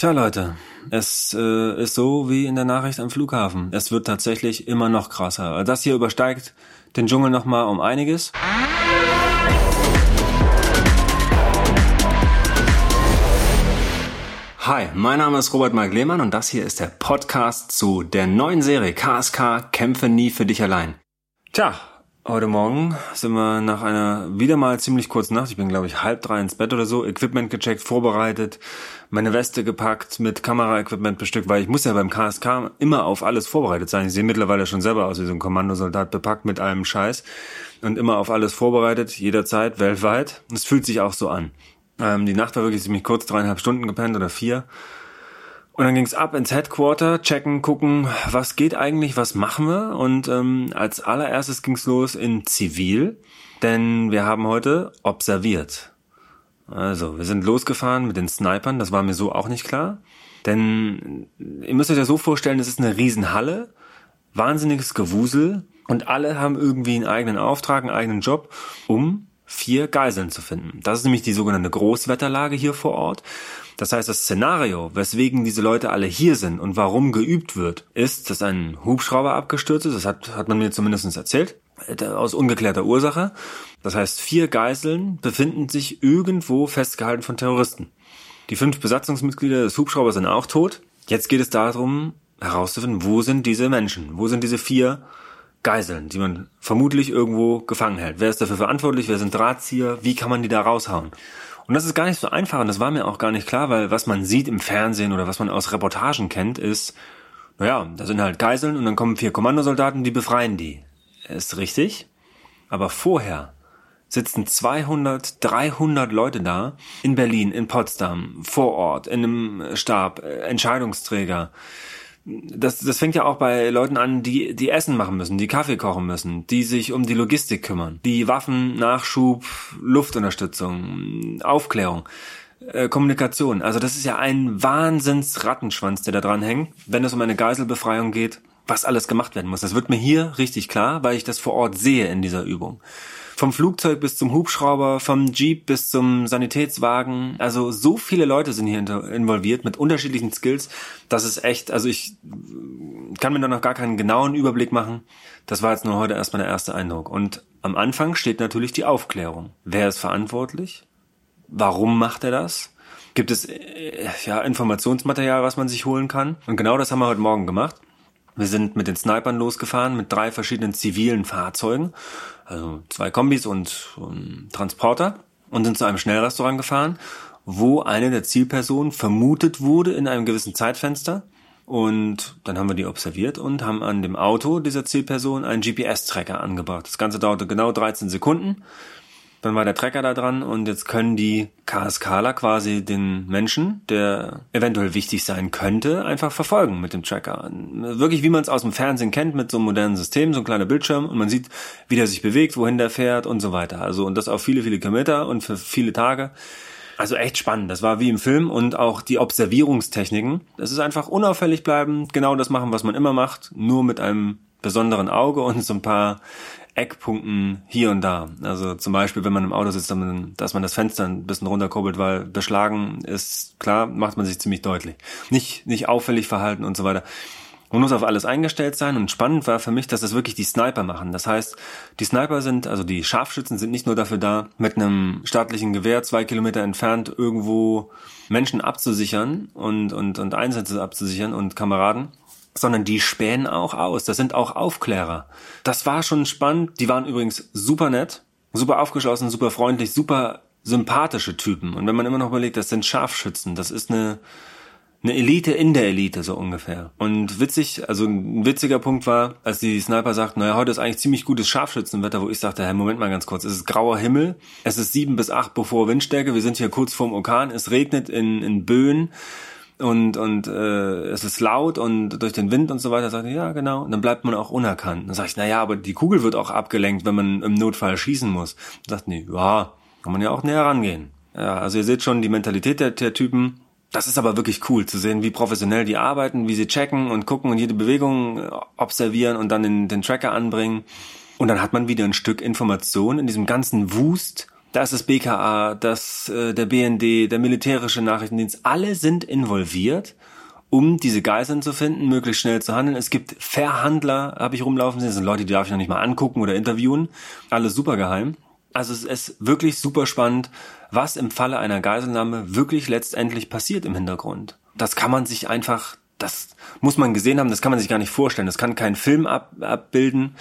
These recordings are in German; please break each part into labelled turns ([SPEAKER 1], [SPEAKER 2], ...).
[SPEAKER 1] Tja, Leute, es äh, ist so wie in der Nachricht am Flughafen. Es wird tatsächlich immer noch krasser. Das hier übersteigt den Dschungel nochmal um einiges. Hi, mein Name ist Robert Mark Lehmann und das hier ist der Podcast zu der neuen Serie KSK Kämpfe nie für dich allein. Tja, Heute Morgen sind wir nach einer wieder mal ziemlich kurzen Nacht, ich bin glaube ich halb drei ins Bett oder so, Equipment gecheckt, vorbereitet, meine Weste gepackt, mit Kameraequipment bestückt, weil ich muss ja beim KSK immer auf alles vorbereitet sein. Ich sehe mittlerweile schon selber aus wie so ein Kommandosoldat, bepackt mit allem Scheiß und immer auf alles vorbereitet, jederzeit, weltweit. Es fühlt sich auch so an. Ähm, die Nacht war wirklich ziemlich kurz, dreieinhalb Stunden gepennt oder vier. Und dann ging's ab ins Headquarter, checken, gucken, was geht eigentlich, was machen wir. Und ähm, als allererstes ging's los in Zivil, denn wir haben heute observiert. Also, wir sind losgefahren mit den Snipern, das war mir so auch nicht klar. Denn ihr müsst euch das so vorstellen, es ist eine Riesenhalle, wahnsinniges Gewusel und alle haben irgendwie einen eigenen Auftrag, einen eigenen Job, um vier Geiseln zu finden. Das ist nämlich die sogenannte Großwetterlage hier vor Ort. Das heißt, das Szenario, weswegen diese Leute alle hier sind und warum geübt wird, ist, dass ein Hubschrauber abgestürzt ist. Das hat, hat man mir zumindest erzählt. Äh, aus ungeklärter Ursache. Das heißt, vier Geiseln befinden sich irgendwo festgehalten von Terroristen. Die fünf Besatzungsmitglieder des Hubschraubers sind auch tot. Jetzt geht es darum, herauszufinden, wo sind diese Menschen? Wo sind diese vier Geiseln, die man vermutlich irgendwo gefangen hält? Wer ist dafür verantwortlich? Wer sind Drahtzieher? Wie kann man die da raushauen? Und das ist gar nicht so einfach und das war mir auch gar nicht klar, weil was man sieht im Fernsehen oder was man aus Reportagen kennt, ist, naja, da sind halt Geiseln und dann kommen vier Kommandosoldaten, die befreien die. Ist richtig. Aber vorher sitzen 200, 300 Leute da in Berlin, in Potsdam, vor Ort, in einem Stab, äh, Entscheidungsträger, das, das fängt ja auch bei Leuten an, die, die Essen machen müssen, die Kaffee kochen müssen, die sich um die Logistik kümmern, die Waffen, Nachschub, Luftunterstützung, Aufklärung, äh, Kommunikation. Also das ist ja ein Wahnsinns-Rattenschwanz, der da dran hängt, wenn es um eine Geiselbefreiung geht, was alles gemacht werden muss. Das wird mir hier richtig klar, weil ich das vor Ort sehe in dieser Übung. Vom Flugzeug bis zum Hubschrauber, vom Jeep bis zum Sanitätswagen. Also so viele Leute sind hier involviert mit unterschiedlichen Skills. Das ist echt, also ich kann mir da noch gar keinen genauen Überblick machen. Das war jetzt nur heute erstmal der erste Eindruck. Und am Anfang steht natürlich die Aufklärung. Wer ist verantwortlich? Warum macht er das? Gibt es äh, ja Informationsmaterial, was man sich holen kann? Und genau das haben wir heute Morgen gemacht. Wir sind mit den Snipern losgefahren mit drei verschiedenen zivilen Fahrzeugen, also zwei Kombis und, und Transporter und sind zu einem Schnellrestaurant gefahren, wo eine der Zielpersonen vermutet wurde in einem gewissen Zeitfenster. Und dann haben wir die observiert und haben an dem Auto dieser Zielperson einen GPS-Tracker angebracht. Das Ganze dauerte genau 13 Sekunden. Dann war der Trecker da dran und jetzt können die KSKler quasi den Menschen, der eventuell wichtig sein könnte, einfach verfolgen mit dem Tracker. Wirklich wie man es aus dem Fernsehen kennt mit so einem modernen System, so ein kleiner Bildschirm und man sieht, wie der sich bewegt, wohin der fährt und so weiter. Also und das auf viele, viele Kilometer und für viele Tage. Also echt spannend. Das war wie im Film und auch die Observierungstechniken. Das ist einfach unauffällig bleiben, genau das machen, was man immer macht, nur mit einem besonderen Auge und so ein paar Eckpunkten hier und da. Also zum Beispiel, wenn man im Auto sitzt, dass man das Fenster ein bisschen runterkurbelt, weil beschlagen ist, klar, macht man sich ziemlich deutlich. Nicht, nicht auffällig verhalten und so weiter. Man muss auf alles eingestellt sein und spannend war für mich, dass das wirklich die Sniper machen. Das heißt, die Sniper sind, also die Scharfschützen sind nicht nur dafür da, mit einem staatlichen Gewehr zwei Kilometer entfernt irgendwo Menschen abzusichern und, und, und Einsätze abzusichern und Kameraden, sondern die spähen auch aus. Das sind auch Aufklärer. Das war schon spannend. Die waren übrigens super nett, super aufgeschlossen, super freundlich, super sympathische Typen. Und wenn man immer noch überlegt, das sind Scharfschützen, das ist eine, eine Elite in der Elite, so ungefähr. Und witzig, also ein witziger Punkt war, als die Sniper sagten, naja, heute ist eigentlich ziemlich gutes Scharfschützenwetter, wo ich sagte, hey, Moment mal ganz kurz, es ist grauer Himmel, es ist sieben bis acht bevor Windstärke, wir sind hier kurz vorm Orkan, es regnet in, in Böen, und und äh, es ist laut und durch den Wind und so weiter, sagt er, ja genau, und dann bleibt man auch unerkannt. Dann sage ich, na ja, aber die Kugel wird auch abgelenkt, wenn man im Notfall schießen muss. Dann sagt, nee, ja, kann man ja auch näher rangehen. Ja, also ihr seht schon die Mentalität der, der Typen. Das ist aber wirklich cool zu sehen, wie professionell die arbeiten, wie sie checken und gucken und jede Bewegung observieren und dann den, den Tracker anbringen. Und dann hat man wieder ein Stück Information in diesem ganzen Wust Da ist das BKA, das, äh, der BND, der militärische Nachrichtendienst, alle sind involviert, um diese Geiseln zu finden, möglichst schnell zu handeln. Es gibt Verhandler, habe ich rumlaufen sehen, das sind Leute, die darf ich noch nicht mal angucken oder interviewen. Alles super geheim. Also es ist wirklich super spannend, was im Falle einer Geiselnahme wirklich letztendlich passiert im Hintergrund. Das kann man sich einfach, das muss man gesehen haben, das kann man sich gar nicht vorstellen. Das kann kein Film ab, abbilden.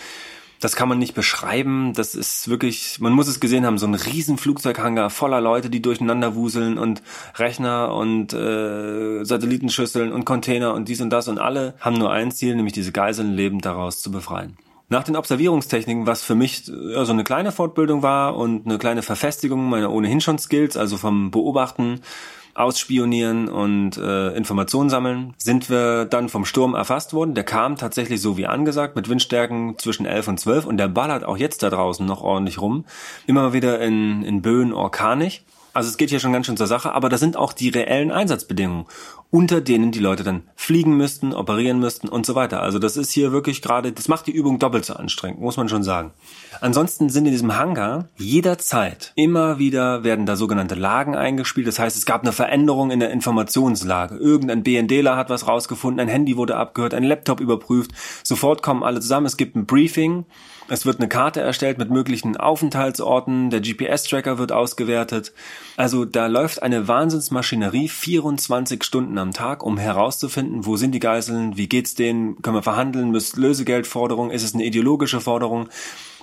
[SPEAKER 1] Das kann man nicht beschreiben. Das ist wirklich, man muss es gesehen haben, so ein riesen Flugzeughangar voller Leute, die durcheinander wuseln und Rechner und äh, Satellitenschüsseln und Container und dies und das und alle haben nur ein Ziel, nämlich diese Geiseln lebend daraus zu befreien. Nach den Observierungstechniken, was für mich ja, so eine kleine Fortbildung war und eine kleine Verfestigung meiner ohnehin schon Skills, also vom Beobachten, Ausspionieren und äh, Informationen sammeln, sind wir dann vom Sturm erfasst worden. Der kam tatsächlich so wie angesagt mit Windstärken zwischen 11 und 12 und der ballert auch jetzt da draußen noch ordentlich rum. Immer wieder in, in Böen orkanisch. Also es geht hier schon ganz schön zur Sache, aber das sind auch die reellen Einsatzbedingungen, unter denen die Leute dann fliegen müssten, operieren müssten und so weiter. Also das ist hier wirklich gerade, das macht die Übung doppelt so anstrengend, muss man schon sagen. Ansonsten sind in diesem Hangar jederzeit immer wieder werden da sogenannte Lagen eingespielt. Das heißt, es gab eine Veränderung in der Informationslage. Irgendein BNDler hat was rausgefunden, ein Handy wurde abgehört, ein Laptop überprüft. Sofort kommen alle zusammen, es gibt ein Briefing es wird eine Karte erstellt mit möglichen Aufenthaltsorten, der GPS-Tracker wird ausgewertet. Also da läuft eine Wahnsinnsmaschinerie 24 Stunden am Tag, um herauszufinden, wo sind die Geiseln, wie geht's denen, können wir verhandeln, müsst Lösegeldforderung, ist es eine ideologische Forderung?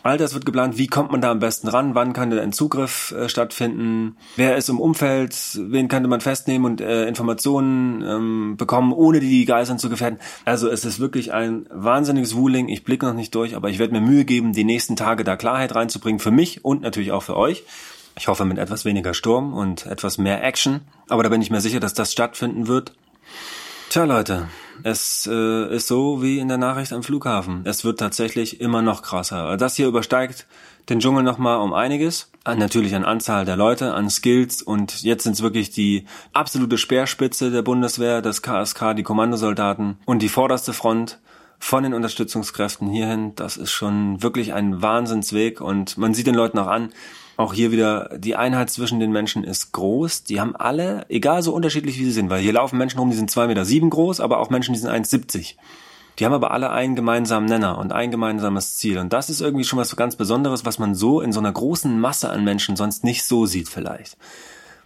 [SPEAKER 1] All das wird geplant. Wie kommt man da am besten ran? Wann kann ein Zugriff äh, stattfinden? Wer ist im Umfeld? Wen könnte man festnehmen und äh, Informationen ähm, bekommen, ohne die Geiseln zu gefährden? Also es ist wirklich ein wahnsinniges Wooling. Ich blicke noch nicht durch, aber ich werde mir Mühe geben, die nächsten Tage da Klarheit reinzubringen. Für mich und natürlich auch für euch. Ich hoffe mit etwas weniger Sturm und etwas mehr Action. Aber da bin ich mir sicher, dass das stattfinden wird. Tja, Leute, es äh, ist so wie in der Nachricht am Flughafen. Es wird tatsächlich immer noch krasser. Das hier übersteigt den Dschungel nochmal um einiges. Natürlich an Anzahl der Leute, an Skills und jetzt sind es wirklich die absolute Speerspitze der Bundeswehr, das KSK, die Kommandosoldaten und die vorderste Front von den Unterstützungskräften hierhin. Das ist schon wirklich ein Wahnsinnsweg und man sieht den Leuten auch an, auch hier wieder, die Einheit zwischen den Menschen ist groß. Die haben alle, egal so unterschiedlich wie sie sind, weil hier laufen Menschen rum, die sind zwei Meter sieben groß, aber auch Menschen, die sind 1,70. Die haben aber alle einen gemeinsamen Nenner und ein gemeinsames Ziel. Und das ist irgendwie schon was ganz Besonderes, was man so in so einer großen Masse an Menschen sonst nicht so sieht vielleicht.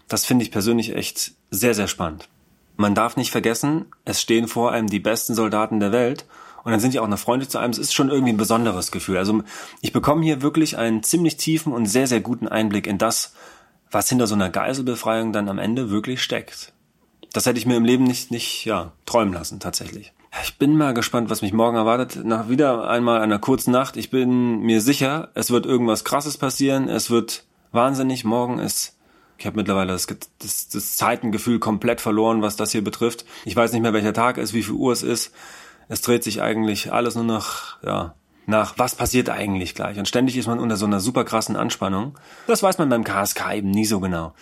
[SPEAKER 1] Das finde ich persönlich echt sehr, sehr spannend. Man darf nicht vergessen, es stehen vor einem die besten Soldaten der Welt und dann sind die auch noch freundlich zu einem. Es ist schon irgendwie ein besonderes Gefühl. Also ich bekomme hier wirklich einen ziemlich tiefen und sehr, sehr guten Einblick in das, was hinter so einer Geiselbefreiung dann am Ende wirklich steckt. Das hätte ich mir im Leben nicht, nicht, ja, träumen lassen, tatsächlich. Ich bin mal gespannt, was mich morgen erwartet. Nach wieder einmal einer kurzen Nacht. Ich bin mir sicher, es wird irgendwas krasses passieren. Es wird wahnsinnig. Morgen ist ich habe mittlerweile das, das, das Zeitengefühl komplett verloren, was das hier betrifft. Ich weiß nicht mehr, welcher Tag ist, wie viel Uhr es ist es dreht sich eigentlich alles nur noch, ja, nach, was passiert eigentlich gleich? Und ständig ist man unter so einer super krassen Anspannung. Das weiß man beim KSK eben nie so genau.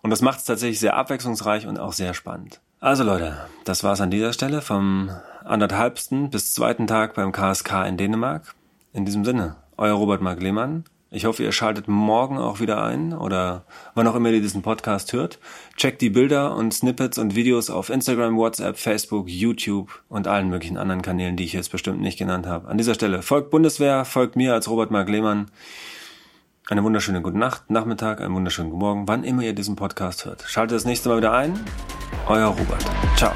[SPEAKER 1] Und das macht es tatsächlich sehr abwechslungsreich und auch sehr spannend. Also Leute, das war's an dieser Stelle vom anderthalbsten bis zweiten Tag beim KSK in Dänemark. In diesem Sinne, euer Robert Mark Lehmann. Ich hoffe, ihr schaltet morgen auch wieder ein oder wann auch immer ihr diesen Podcast hört. Checkt die Bilder und Snippets und Videos auf Instagram, WhatsApp, Facebook, YouTube und allen möglichen anderen Kanälen, die ich jetzt bestimmt nicht genannt habe. An dieser Stelle folgt Bundeswehr, folgt mir als Robert Mark Lehmann. Eine wunderschöne gute Nacht, Nachmittag, einen wunderschönen guten Morgen, wann immer ihr diesen Podcast hört. Schaltet das nächste Mal wieder ein. Euer Robert. Ciao.